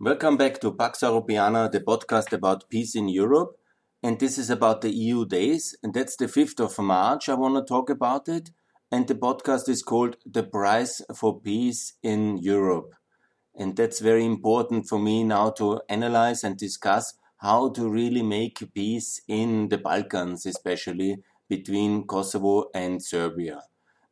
Welcome back to Pax Europiana, the podcast about peace in Europe. And this is about the EU days. And that's the 5th of March. I want to talk about it. And the podcast is called The Price for Peace in Europe. And that's very important for me now to analyze and discuss how to really make peace in the Balkans, especially between Kosovo and Serbia.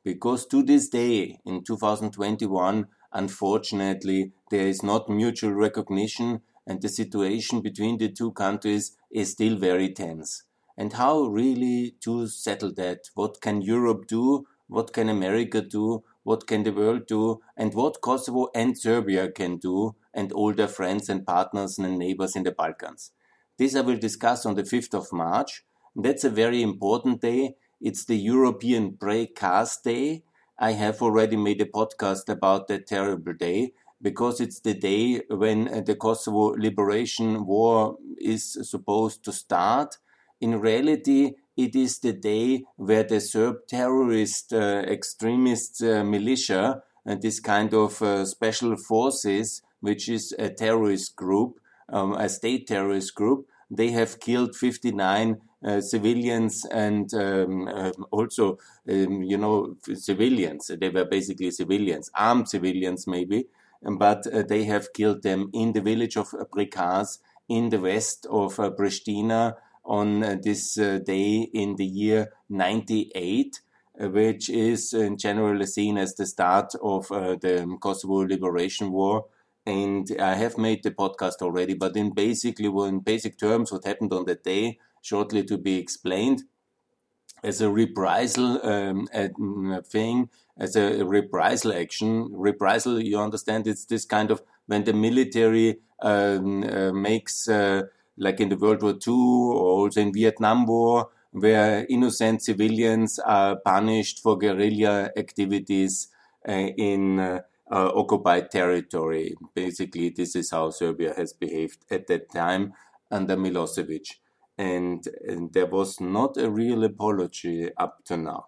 Because to this day, in 2021, unfortunately, there is not mutual recognition and the situation between the two countries is still very tense. And how really to settle that? What can Europe do? What can America do? What can the world do? And what Kosovo and Serbia can do? And all their friends and partners and neighbors in the Balkans. This I will discuss on the 5th of March. That's a very important day. It's the European Prekaz Day. I have already made a podcast about that terrible day because it's the day when uh, the Kosovo Liberation War is supposed to start. In reality, it is the day where the Serb terrorist uh, extremist uh, militia and this kind of uh, special forces, which is a terrorist group, um, a state terrorist group, they have killed 59 uh, civilians and um, uh, also, um, you know, civilians. They were basically civilians, armed civilians maybe, but uh, they have killed them in the village of Prekaz in the west of uh, Pristina on uh, this uh, day in the year 98 which is in general seen as the start of the Kosovo Liberation War and I have made the podcast already, but in basically, well, in basic terms, what happened on that day, shortly to be explained, as a reprisal um, mm, thing, as a reprisal action. Reprisal, you understand, it's this kind of when the military um, uh, makes, uh, like in the World War II or also in Vietnam War, where innocent civilians are punished for guerrilla activities uh, in uh, uh, occupied territory. Basically, this is how Serbia has behaved at that time under Milosevic. And, there was not a real apology up to now.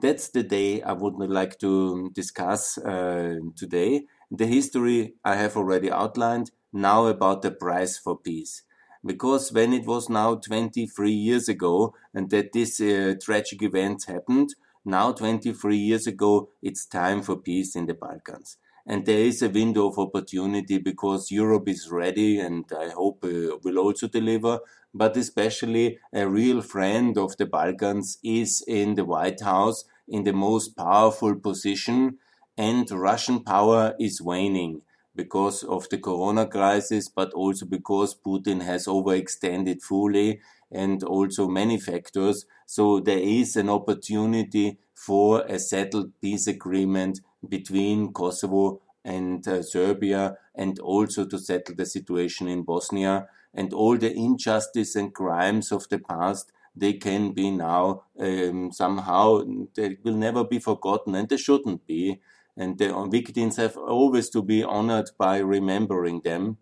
That's the day I would like to discuss uh, today. The history I have already outlined, now about the price for peace. Because when it was now 23 years ago and that this uh, tragic event happened, now, 23 years ago, it's time for peace in the Balkans. And there is a window of opportunity because Europe is ready and I hope uh, will also deliver. But especially a real friend of the Balkans is in the White House in the most powerful position and Russian power is waning because of the corona crisis, but also because Putin has overextended fully and also many factors. So there is an opportunity for a settled peace agreement between Kosovo and uh, Serbia and also to settle the situation in Bosnia and all the injustice and crimes of the past they can be now um, somehow they will never be forgotten and they shouldn't be and the victims have always to be honored by remembering them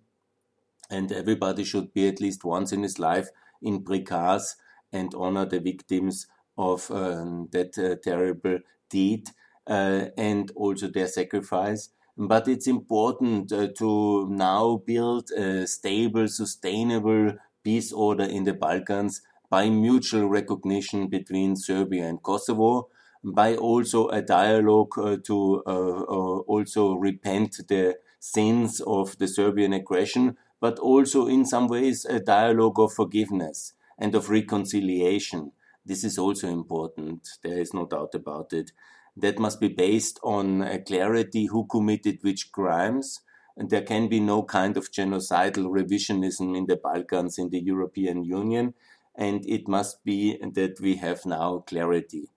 and everybody should be at least once in his life in Prekaz and honor the victims of um, that uh, terrible deed uh, and also their sacrifice. But it's important uh, to now build a stable, sustainable peace order in the Balkans by mutual recognition between Serbia and Kosovo, by also a dialogue uh, to uh, uh, also repent the sins of the Serbian aggression, but also in some ways a dialogue of forgiveness and of reconciliation. This is also important. There is no doubt about it. That must be based on clarity who committed which crimes. And there can be no kind of genocidal revisionism in the Balkans, in the European Union. And it must be that we have now clarity.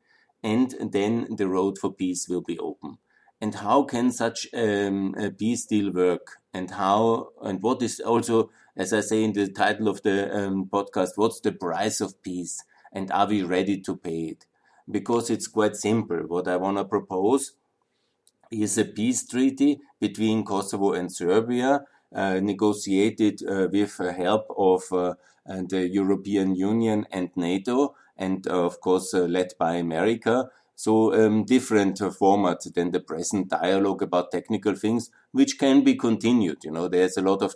And then the road for peace will be open and how can such um, a peace deal work and how and what is also as i say in the title of the um, podcast what's the price of peace and are we ready to pay it because it's quite simple what i want to propose is a peace treaty between kosovo and serbia uh, negotiated uh, with help of uh, the european union and nato and uh, of course uh, led by america So um, different format than the present dialogue about technical things, which can be continued. You know, there's a lot of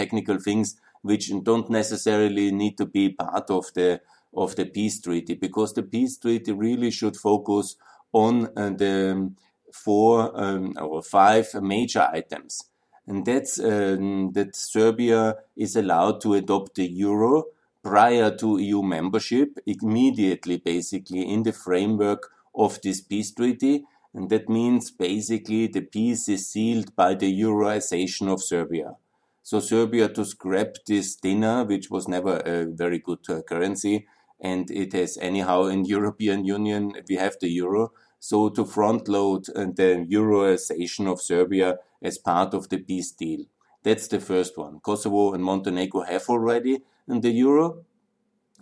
technical things which don't necessarily need to be part of the of the peace treaty because the peace treaty really should focus on uh, the four um, or five major items, and that's um, that Serbia is allowed to adopt the euro prior to EU membership, immediately, basically in the framework of this peace treaty. And that means basically the peace is sealed by the Euroization of Serbia. So Serbia to scrap this dinar, which was never a very good uh, currency, and it has anyhow in European Union we have the euro. So to front load uh, the Euroization of Serbia as part of the peace deal. That's the first one. Kosovo and Montenegro have already in the euro,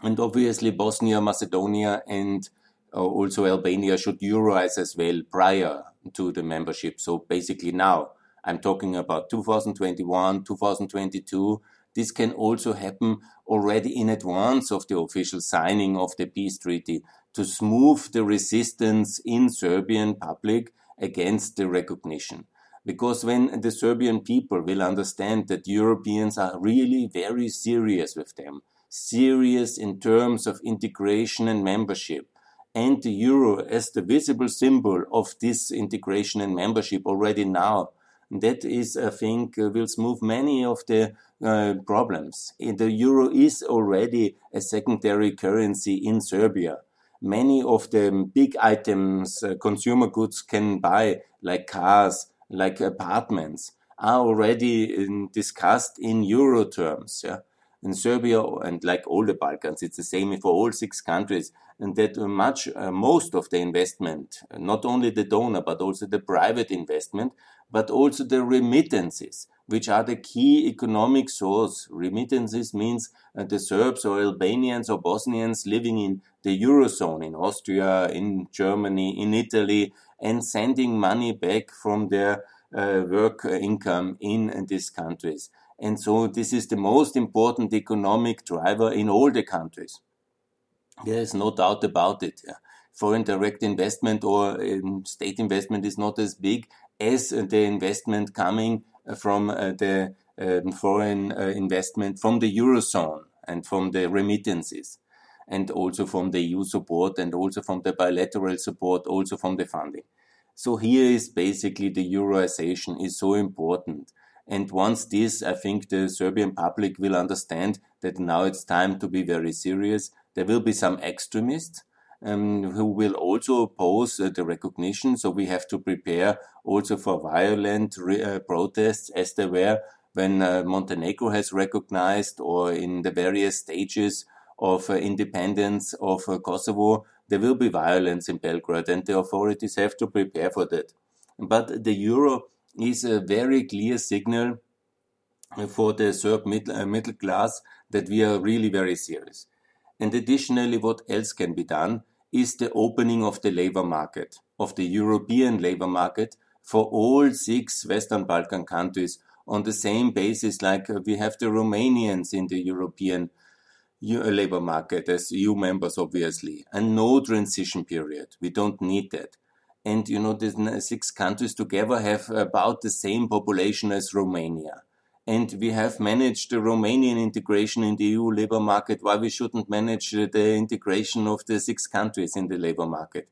and obviously Bosnia, Macedonia, and uh, also Albania should euroize as well prior to the membership. So basically now I'm talking about 2021, 2022. This can also happen already in advance of the official signing of the peace treaty to smooth the resistance in Serbian public against the recognition. Because when the Serbian people will understand that Europeans are really very serious with them, serious in terms of integration and membership, and the euro as the visible symbol of this integration and membership already now. That is, I think, uh, will smooth many of the uh, problems. The euro is already a secondary currency in Serbia. Many of the big items uh, consumer goods can buy, like cars, like apartments, are already in, discussed in euro terms. Yeah? In Serbia and like all the Balkans, it's the same for all six countries and that much, uh, most of the investment, not only the donor, but also the private investment, but also the remittances, which are the key economic source. Remittances means uh, the Serbs or Albanians or Bosnians living in the Eurozone, in Austria, in Germany, in Italy, and sending money back from their uh, work income in these countries. And so this is the most important economic driver in all the countries. There is no doubt about it. Foreign direct investment or um, state investment is not as big as the investment coming from uh, the um, foreign uh, investment from the Eurozone and from the remittances and also from the EU support and also from the bilateral support, also from the funding. So here is basically the Euroization is so important. And once this, I think the Serbian public will understand that now it's time to be very serious there will be some extremists um, who will also oppose uh, the recognition. So we have to prepare also for violent uh, protests as there were when uh, Montenegro has recognized or in the various stages of uh, independence of uh, Kosovo. There will be violence in Belgrade and the authorities have to prepare for that. But the euro is a very clear signal for the Serb middle, uh, middle class that we are really very serious. And additionally, what else can be done is the opening of the labor market, of the European labor market for all six Western Balkan countries on the same basis like uh, we have the Romanians in the European uh, labor market as EU members, obviously, and no transition period. We don't need that. And you know, the six countries together have about the same population as Romania and we have managed the Romanian integration in the EU labor market, why we shouldn't manage the integration of the six countries in the labor market.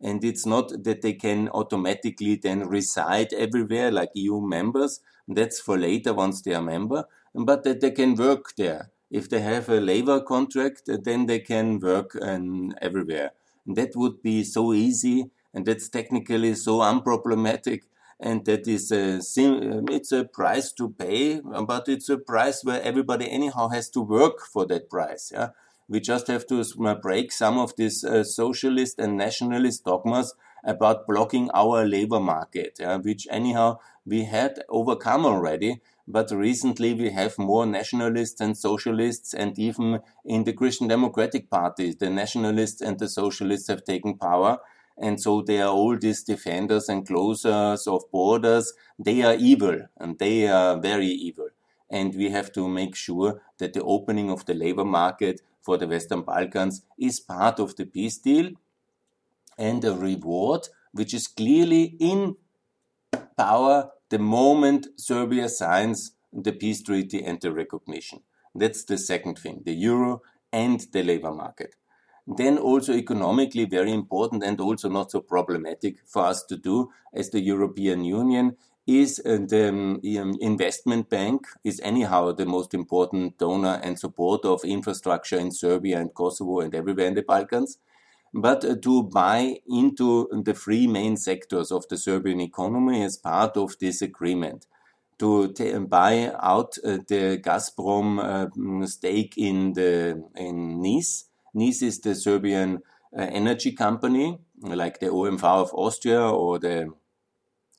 And it's not that they can automatically then reside everywhere like EU members. That's for later once they are member, but that they can work there. If they have a labor contract, then they can work um, everywhere. And that would be so easy and that's technically so unproblematic and that is a um, it's a price to pay, but it's a price where everybody anyhow has to work for that price. Yeah, we just have to break some of these uh, socialist and nationalist dogmas about blocking our labor market, yeah, which anyhow we had overcome already. But recently we have more nationalists and socialists, and even in the Christian Democratic Party, the nationalists and the socialists have taken power and so they are all these defenders and closers of borders. They are evil and they are very evil. And we have to make sure that the opening of the labor market for the Western Balkans is part of the peace deal. and a reward which is clearly in power the moment Serbia signs the peace treaty and the recognition. That's the second thing, the euro and the labor market. Then also economically very important and also not so problematic for us to do as the European Union is uh, the um, investment bank is anyhow the most important donor and supporter of infrastructure in Serbia and Kosovo and everywhere in the Balkans. But uh, to buy into the three main sectors of the Serbian economy as part of this agreement to buy out uh, the Gazprom uh, stake in the in NIS. NIS is the Serbian uh, energy company, like the OMV of Austria or the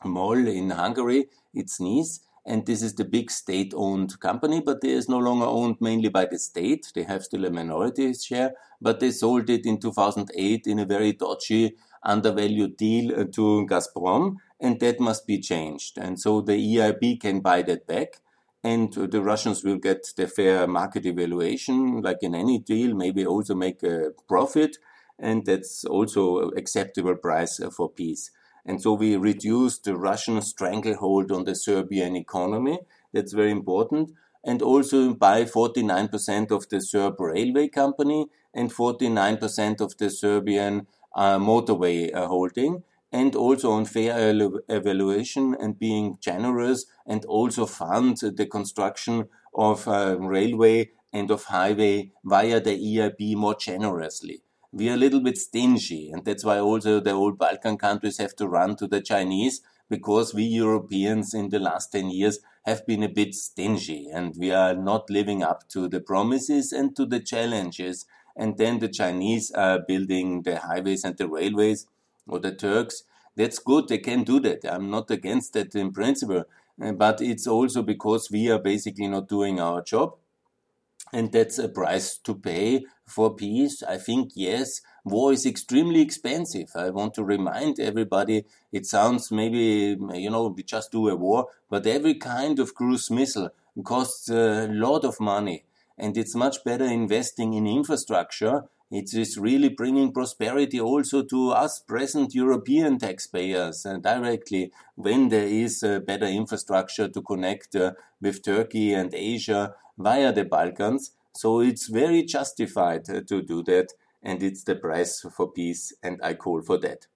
MOL in Hungary. It's NIS. And this is the big state owned company, but it is no longer owned mainly by the state. They have still a minority share, but they sold it in 2008 in a very dodgy, undervalued deal to Gazprom and that must be changed. And so the EIB can buy that back and the Russians will get the fair market evaluation, like in any deal, maybe also make a profit. And that's also acceptable price for peace. And so we reduce the Russian stranglehold on the Serbian economy. That's very important. And also buy 49% of the Serb railway company and 49% of the Serbian uh, motorway uh, holding and also on fair evaluation and being generous and also fund the construction of uh, railway and of highway via the EIB more generously. We are a little bit stingy, and that's why also the old Balkan countries have to run to the Chinese because we Europeans in the last 10 years have been a bit stingy and we are not living up to the promises and to the challenges. And then the Chinese are building the highways and the railways or the Turks, that's good. They can do that. I'm not against that in principle, uh, but it's also because we are basically not doing our job. And that's a price to pay for peace. I think, yes, war is extremely expensive. I want to remind everybody, it sounds maybe, you know, we just do a war, but every kind of cruise missile costs a lot of money. And it's much better investing in infrastructure it is really bringing prosperity also to us present European taxpayers uh, directly when there is a better infrastructure to connect uh, with Turkey and Asia via the Balkans. So it's very justified uh, to do that, and it's the price for peace, and I call for that.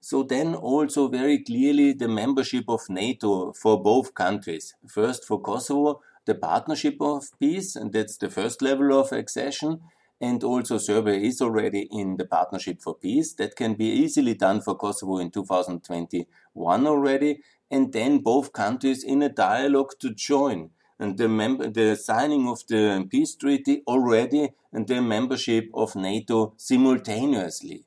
So then also very clearly the membership of NATO for both countries. First for Kosovo, the partnership of peace, and that's the first level of accession and also Serbia is already in the Partnership for Peace. That can be easily done for Kosovo in 2021 already, and then both countries in a dialogue to join. And the, mem- the signing of the peace treaty already and the membership of NATO simultaneously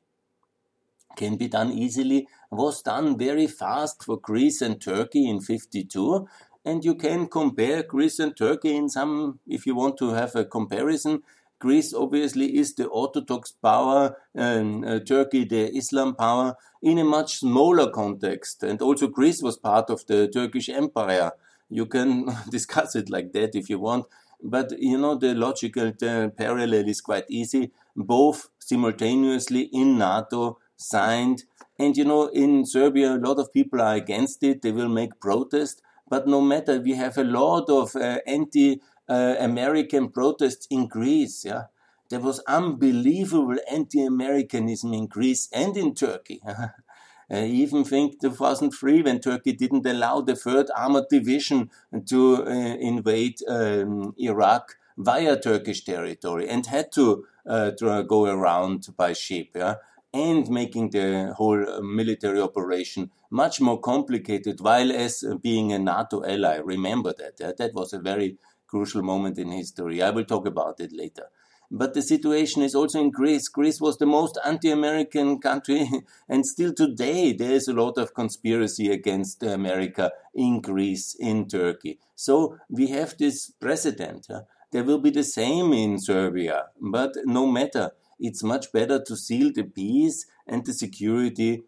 can be done easily, was done very fast for Greece and Turkey in 52. And you can compare Greece and Turkey in some, if you want to have a comparison, Greece obviously is the Orthodox power, and uh, Turkey the Islam power in a much smaller context. And also Greece was part of the Turkish Empire. You can discuss it like that if you want. But you know, the logical the parallel is quite easy. Both simultaneously in NATO signed. And you know, in Serbia, a lot of people are against it. They will make protest. But no matter, we have a lot of uh, anti uh, American protests in Greece. Yeah, there was unbelievable anti-Americanism in Greece and in Turkey. I even think 2003 when Turkey didn't allow the third armored division to uh, invade um, Iraq via Turkish territory and had to, uh, to go around by ship. Yeah? and making the whole military operation much more complicated while as being a NATO ally. Remember that. Yeah? That was a very crucial moment in history. I will talk about it later. But the situation is also in Greece. Greece was the most anti American country, and still today there is a lot of conspiracy against America in Greece, in Turkey. So we have this precedent. There will be the same in Serbia, but no matter. It's much better to seal the peace and the security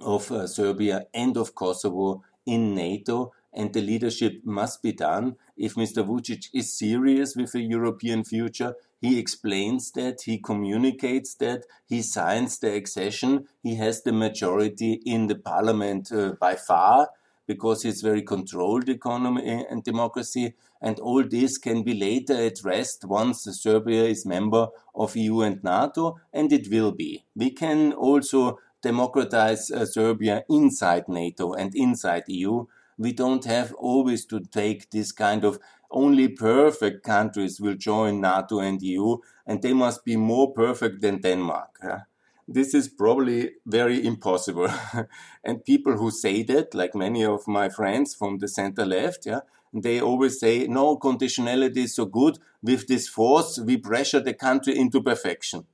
of uh, Serbia and of Kosovo in NATO and the leadership must be done. If Mr. Vucic is serious with a European future, he explains that, he communicates that, he signs the accession, he has the majority in the parliament uh, by far because it's very controlled economy and democracy. And all this can be later addressed once Serbia is member of EU and NATO, and it will be. We can also democratize uh, Serbia inside NATO and inside EU. We don't have always to take this kind of only perfect countries will join NATO and EU, and they must be more perfect than Denmark. Yeah? This is probably very impossible. and people who say that, like many of my friends from the center left, yeah, they always say, no, conditionality is so good. With this force, we pressure the country into perfection.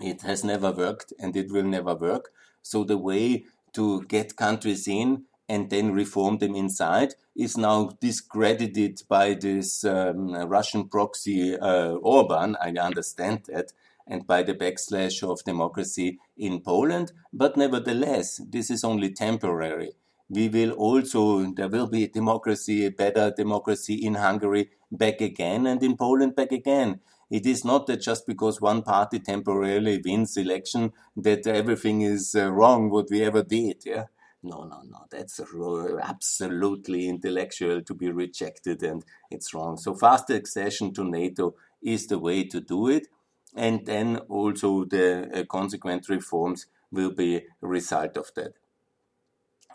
It has never worked and it will never work. So the way to get countries in and then reform them inside is now discredited by this um, Russian proxy uh, Orban. I understand that. And by the backslash of democracy in Poland. But nevertheless, this is only temporary. We will also, there will be democracy, a better democracy in Hungary back again and in Poland back again. It is not that just because one party temporarily wins election that everything is uh, wrong what we ever did. Yeah no, no, no, that's absolutely intellectual to be rejected and it's wrong. So fast accession to NATO is the way to do it. And then also the uh, consequent reforms will be a result of that.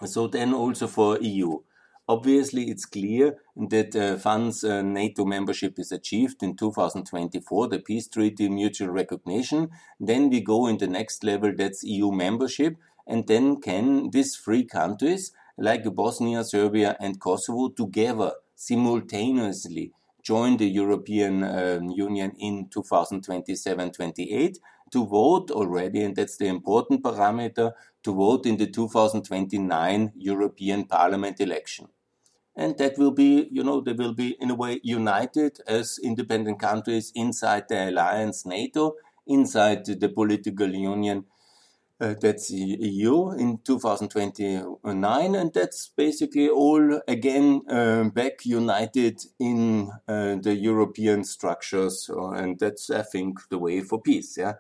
So then also for EU. Obviously, it's clear that uh, once uh, NATO membership is achieved in 2024, the peace treaty mutual recognition, then we go in the next level, that's EU membership and then can these three countries, like Bosnia, Serbia, and Kosovo, together simultaneously join the European um, Union in 2027-28 to vote already, and that's the important parameter, to vote in the 2029 European Parliament election. And that will be, you know, they will be in a way united as independent countries inside the alliance NATO, inside the political union uh, that's EU in 2029, and that's basically all again uh, back united in uh, the European structures, uh, and that's I think the way for peace. Yeah,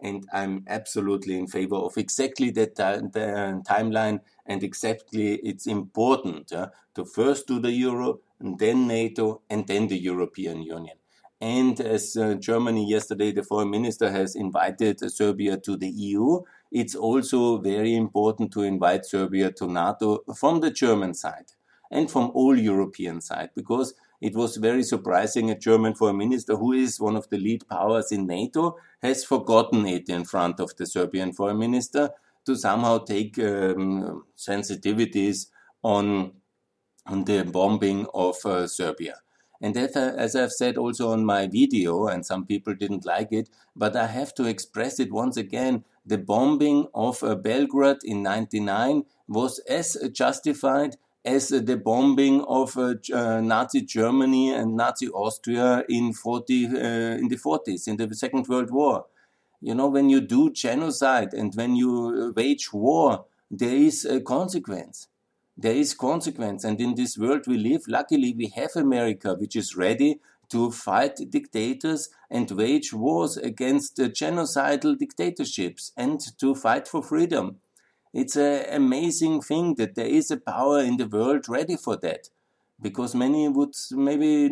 and I'm absolutely in favor of exactly that the timeline, and exactly it's important to first do the euro, and then NATO, and then the European Union. And as uh, Germany yesterday, the foreign minister has invited Serbia to the EU it's also very important to invite Serbia to NATO from the German side and from all European side because it was very surprising a German foreign minister who is one of the lead powers in NATO has forgotten it in front of the Serbian foreign minister to somehow take um, sensitivities on, on the bombing of uh, Serbia. And as I've said also on my video, and some people didn't like it, but I have to express it once again. The bombing of uh, Belgrade in 99 was as justified as the bombing of uh, uh, Nazi Germany and Nazi Austria in 40 uh, in the 40s in the Second World War. You know, when you do genocide and when you wage war, there is a consequence there is consequence. And in this world we live, luckily we have America, which is ready to fight dictators and wage wars against genocidal dictatorships and to fight for freedom. It's an amazing thing that there is a power in the world ready for that. Because many would maybe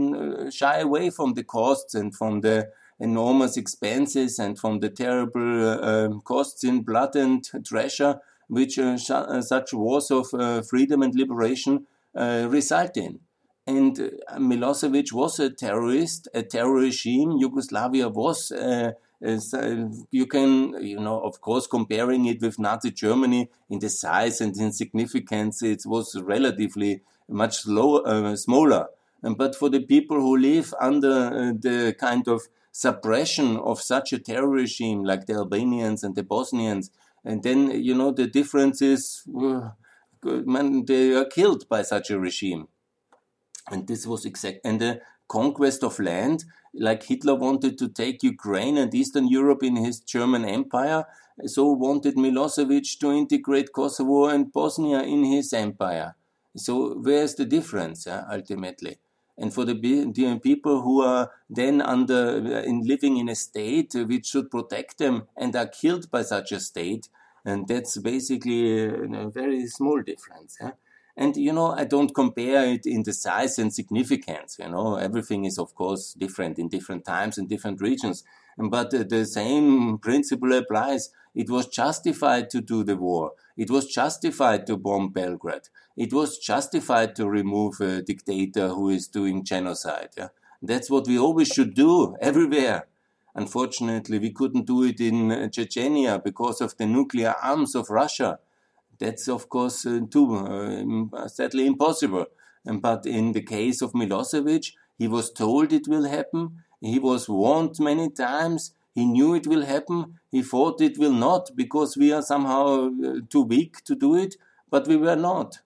shy away from the costs and from the enormous expenses and from the terrible uh, costs in blood and treasure which uh, uh, such wars of uh, freedom and liberation result in. And Milosevic was a terrorist, a terror regime. Yugoslavia was uh, you can, you know, of course, comparing it with Nazi Germany in the size and in significance, it was relatively much lower, uh, smaller. but for the people who live under uh, the kind of suppression of such a terror regime like the Albanians and the Bosnians, and then, you know, the difference is, uh, man, they are killed by such a regime. And this was exact, and the conquest of land, like Hitler wanted to take Ukraine and Eastern Europe in his German empire, so wanted Milosevic to integrate Kosovo and Bosnia in his empire. So where's the difference uh, ultimately? And for the, people who are then under in living in a state which should protect them and are killed by such a state, and that's basically a, a very small difference. Yeah? And you know, I don't compare it in the size and significance. You know, everything is of course different in different times and different regions. But the same principle applies. It was justified to do the war. It was justified to bomb Belgrade. It was justified to remove a dictator who is doing genocide. Yeah? That's what we always should do everywhere. Unfortunately, we couldn't do it in Chechnya because of the nuclear arms of Russia. That's of course uh, too uh, sadly impossible. But in the case of Milosevic, he was told it will happen. He was warned many times. He knew it will happen. He thought it will not because we are somehow uh, too weak to do it, but we were not.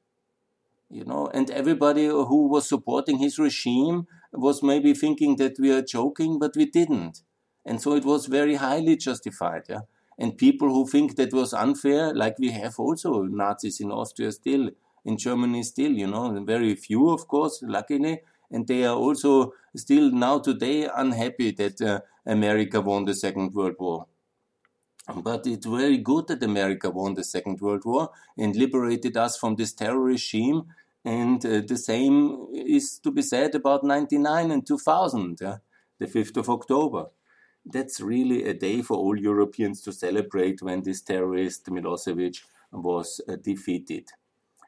You know, and everybody who was supporting his regime was maybe thinking that we are joking, but we didn't. And so it was very highly justified. Yeah? And people who think that was unfair, like we have also Nazis in Austria still, in Germany still, you know, very few, of course, luckily. And they are also still now today unhappy that uh, America won the Second World War. But it's very good that America won the Second World War and liberated us from this terror regime. And uh, the same is to be said about 99 and 2000, yeah? the 5th of October that's really a day for all Europeans to celebrate when this terrorist Milosevic was uh, defeated.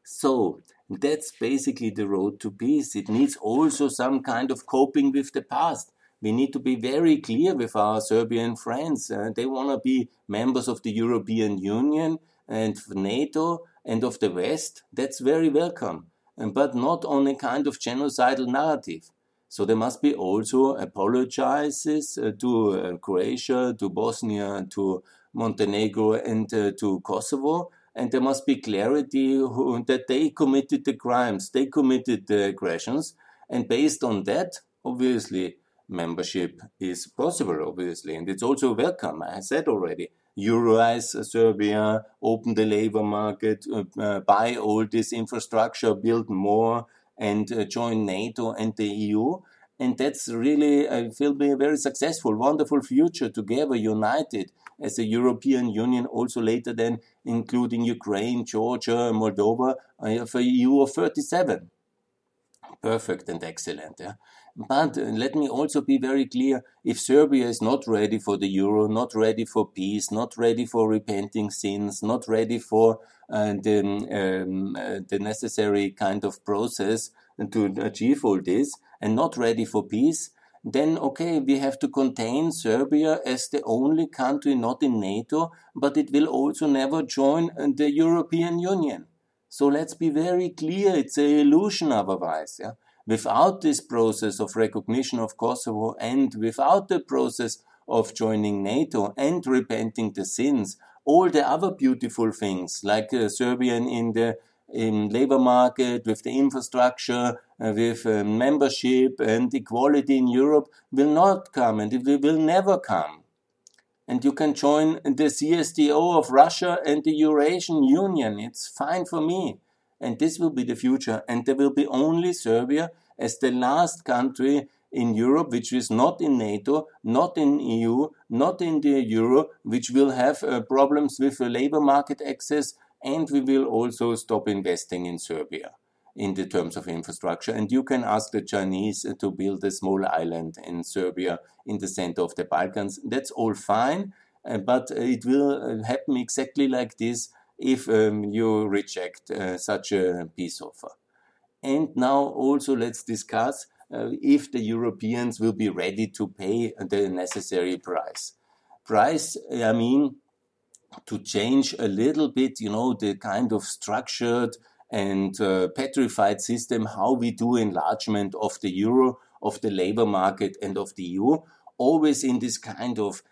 So that's basically the road to peace. It needs also some kind of coping with the past. We need to be very clear with our Serbian friends. Uh, they want to be members of the European Union and NATO and of the West. That's very welcome, but not on a kind of genocidal narrative. So there must be also apologizes uh, to uh, Croatia, to Bosnia, to Montenegro, and uh, to Kosovo. And there must be clarity who, that they committed the crimes, they committed the aggressions. And based on that, obviously, membership is possible, obviously. And it's also welcome, I said already. Euroize Serbia, open the labor market, uh, uh, buy all this infrastructure, build more, and uh, join NATO and the EU. And that's really, I feel, be a very successful, wonderful future together, united as a European Union, also later then including Ukraine, Georgia, Moldova, uh, a EU of 37. Perfect and excellent. Yeah? But uh, let me also be very clear if Serbia is not ready for the euro, not ready for peace, not ready for repenting sins, not ready for uh, the, um, uh, the necessary kind of process to achieve all this, and not ready for peace, then okay, we have to contain Serbia as the only country not in NATO, but it will also never join the European Union. So let's be very clear, it's an illusion otherwise. Yeah? Without this process of recognition of Kosovo and without the process of joining NATO and repenting the sins, all the other beautiful things like uh, Serbian in the in labor market, with the infrastructure, uh, with uh, membership and equality in Europe will not come and it will never come. And you can join the CSTO of Russia and the Eurasian Union. It's fine for me and this will be the future. And there will be only Serbia as the last country in Europe, which is not in NATO, not in EU, not in the euro, which will have uh, problems with uh, labor market access, and we will also stop investing in Serbia in the terms of infrastructure. And you can ask the Chinese uh, to build a small island in Serbia in the center of the Balkans. That's all fine, uh, but it will uh, happen exactly like this if um, you reject uh, such a peace offer. And now also let's discuss uh, if the Europeans will be ready to pay the necessary price. Price, I mean, to change a little bit, you know, the kind of structured and uh, petrified system, how we do enlargement of the euro, of the labor market, and of the EU, always in this kind of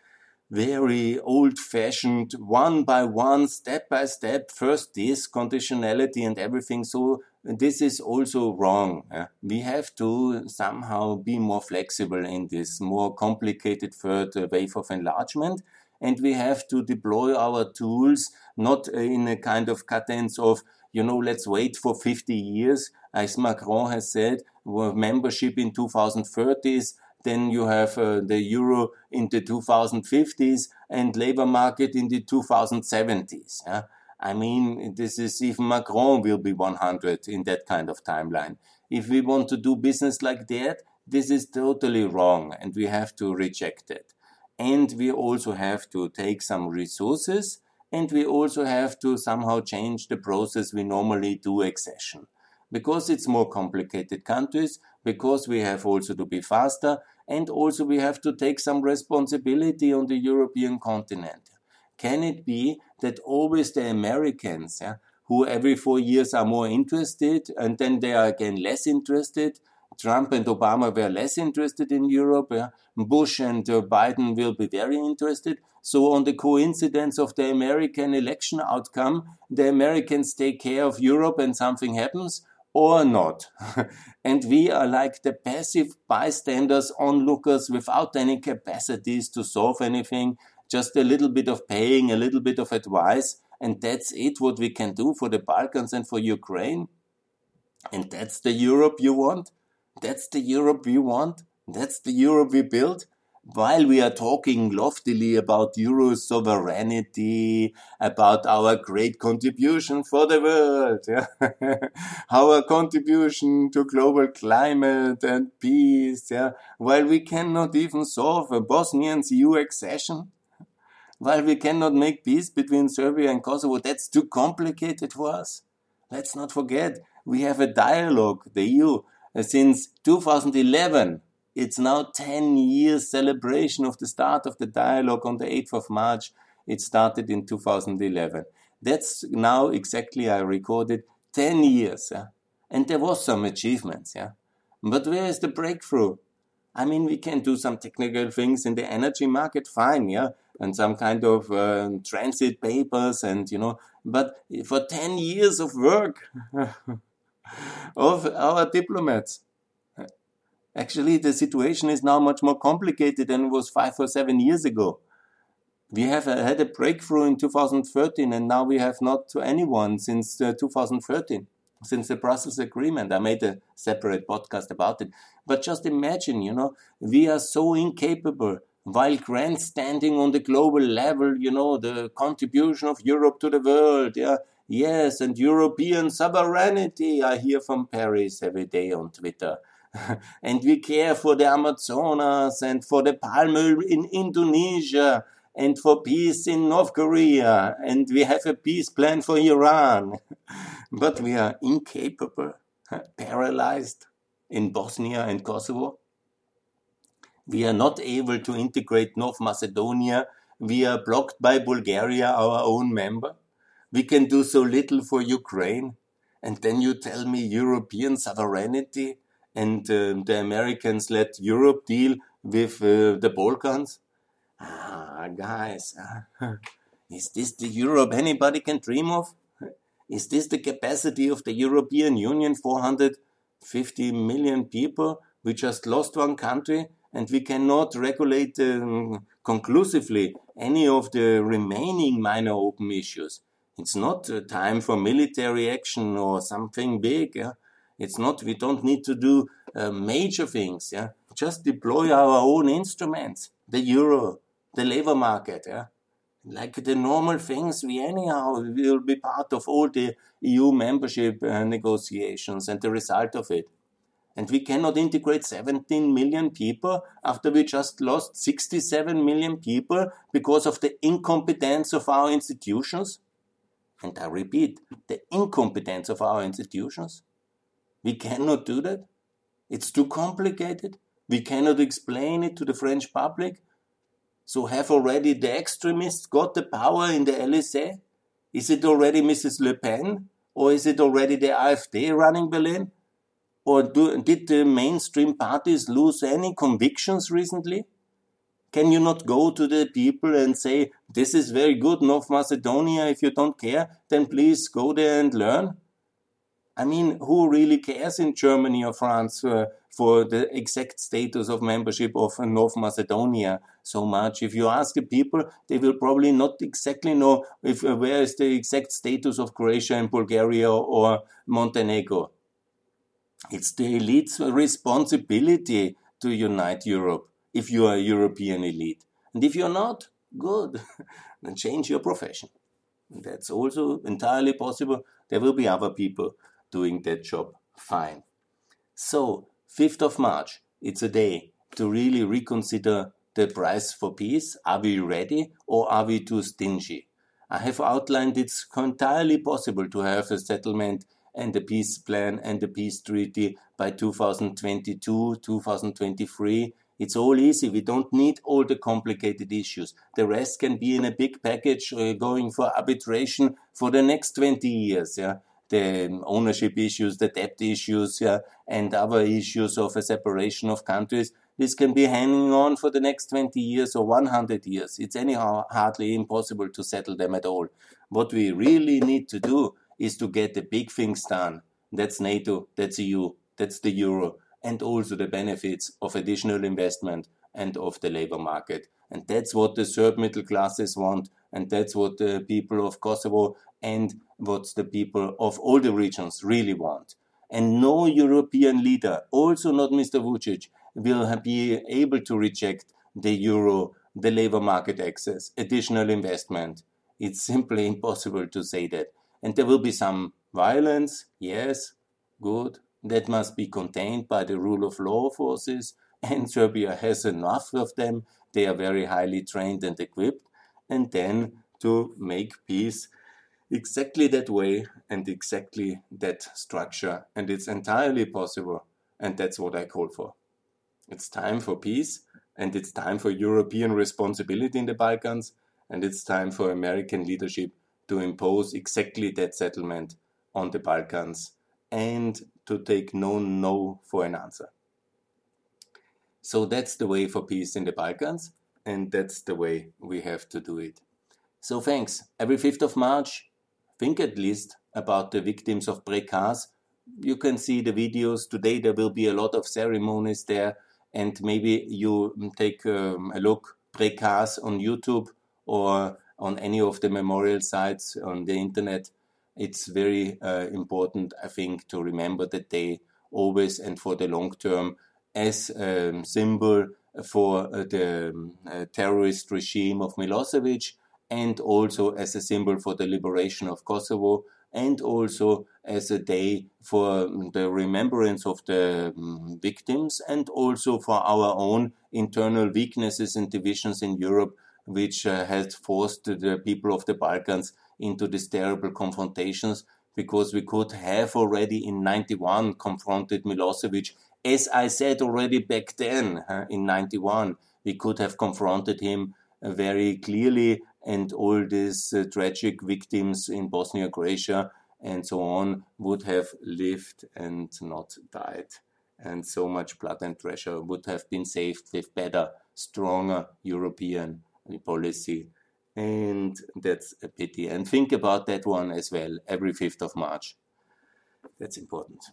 very old fashioned, one by one, step by step, first this conditionality and everything. So this is also wrong. Eh? We have to somehow be more flexible in this more complicated third uh, wave of enlargement. And we have to deploy our tools not uh, in a kind of cadence of you know, let's wait for 50 years, as Macron has said, membership in 2030s, then you have uh, the euro in the 2050s and labor market in the 2070s. Yeah? I mean, this is even Macron will be 100 in that kind of timeline. If we want to do business like that, this is totally wrong and we have to reject it. And we also have to take some resources and we also have to somehow change the process we normally do accession. Because it's more complicated countries, because we have also to be faster, and also we have to take some responsibility on the European continent. Can it be that always the Americans, yeah, who every four years are more interested and then they are again less interested? Trump and Obama were less interested in Europe. Yeah? Bush and uh, Biden will be very interested. So, on the coincidence of the American election outcome, the Americans take care of Europe and something happens or not. and we are like the passive bystanders, onlookers without any capacities to solve anything, just a little bit of paying, a little bit of advice, and that's it what we can do for the Balkans and for Ukraine. And that's the Europe you want? That's the Europe we want? That's the Europe we build? While we are talking loftily about Euro sovereignty, about our great contribution for the world, yeah? our contribution to global climate and peace, yeah? while we cannot even solve a Bosnian EU accession, while we cannot make peace between Serbia and Kosovo, that's too complicated for us. Let's not forget, we have a dialogue, the EU, since 2011 it's now 10 years celebration of the start of the dialogue on the 8th of March. It started in 2011. That's now exactly, I recorded 10 years. Yeah? And there was some achievements. Yeah. But where is the breakthrough? I mean, we can do some technical things in the energy market, fine, yeah, and some kind of uh, transit papers, and you know, but for 10 years of work of our diplomats, Actually, the situation is now much more complicated than it was five or seven years ago. We have uh, had a breakthrough in 2013, and now we have not to anyone since uh, 2013, since the Brussels Agreement. I made a separate podcast about it. But just imagine, you know, we are so incapable while grandstanding on the global level, you know, the contribution of Europe to the world, yeah, yes, and European sovereignty. I hear from Paris every day on Twitter. and we care for the Amazonas and for the palm oil in Indonesia and for peace in North Korea and we have a peace plan for Iran. but we are incapable, paralyzed in Bosnia and Kosovo. We are not able to integrate North Macedonia. We are blocked by Bulgaria, our own member. We can do so little for Ukraine. And then you tell me European sovereignty? And uh, the Americans let Europe deal with uh, the Balkans. Ah, guys, uh, is this the Europe anybody can dream of? Is this the capacity of the European Union? 450 million people. We just lost one country and we cannot regulate um, conclusively any of the remaining minor open issues. It's not time for military action or something big. Yeah? It's not, we don't need to do uh, major things. Yeah. Just deploy our own instruments, the euro, the labor market. Yeah. Like the normal things, we anyhow will be part of all the EU membership uh, negotiations and the result of it. And we cannot integrate 17 million people after we just lost 67 million people because of the incompetence of our institutions. And I repeat, the incompetence of our institutions. We cannot do that. It's too complicated. We cannot explain it to the French public. So have already the extremists got the power in the Elysee? Is it already Mrs. Le Pen? Or is it already the AfD running Berlin? Or do, did the mainstream parties lose any convictions recently? Can you not go to the people and say, this is very good, North Macedonia, if you don't care, then please go there and learn? I mean, who really cares in Germany or France uh, for the exact status of membership of North Macedonia so much? If you ask the people, they will probably not exactly know if uh, where is the exact status of Croatia and Bulgaria or Montenegro. It's the elite's responsibility to unite Europe if you are a European elite. And if you're not, good, then change your profession. That's also entirely possible. There will be other people doing that job fine. So, 5th of March, it's a day to really reconsider the price for peace. Are we ready or are we too stingy? I have outlined it's entirely possible to have a settlement and a peace plan and a peace treaty by 2022, 2023. It's all easy. We don't need all the complicated issues. The rest can be in a big package uh, going for arbitration for the next 20 years. Yeah the ownership issues, the debt issues, and other issues of a separation of countries. This can be hanging on for the next 20 years or 100 years. It's anyhow hardly impossible to settle them at all. What we really need to do is to get the big things done. That's NATO, that's EU, that's the euro, and also the benefits of additional investment and of the labor market. And that's what the Serb middle classes want, and that's what the people of Kosovo and what the people of all the regions really want. And no European leader, also not Mr. Vucic, will be able to reject the euro, the labor market access, additional investment. It's simply impossible to say that. And there will be some violence, yes, good. That must be contained by the rule of law forces, and Serbia has enough of them. They are very highly trained and equipped. And then to make peace exactly that way and exactly that structure. And it's entirely possible. And that's what I call for. It's time for peace and it's time for European responsibility in the Balkans and it's time for American leadership to impose exactly that settlement on the Balkans and to take no no for an answer. So that's the way for peace in the Balkans, and that's the way we have to do it. So thanks. Every 5th of March, think at least about the victims of Prekaz. You can see the videos. Today there will be a lot of ceremonies there, and maybe you take um, a look Prekaz on YouTube or on any of the memorial sites on the internet. It's very uh, important, I think, to remember that day always and for the long term as a symbol for uh, the um, uh, terrorist regime of Milosevic and also as a symbol for the liberation of Kosovo and also as a day for the remembrance of the um, victims and also for our own internal weaknesses and divisions in Europe which uh, has forced the people of the Balkans into these terrible confrontations because we could have already in 91 confronted Milosevic. As I said already back then uh, in 91, we could have confronted him uh, very clearly and all these uh, tragic victims in Bosnia, Croatia, and so on would have lived and not died. And so much blood and treasure would have been saved with better, stronger European policy. And that's a pity. And think about that one as well every 5th of March. That's important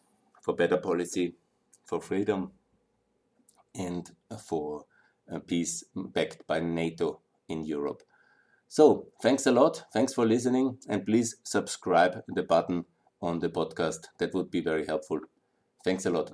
for better policy, for freedom, and for peace backed by NATO in Europe. So, thanks a lot. Thanks for listening. And please subscribe the button on the podcast. That would be very helpful. Thanks a lot.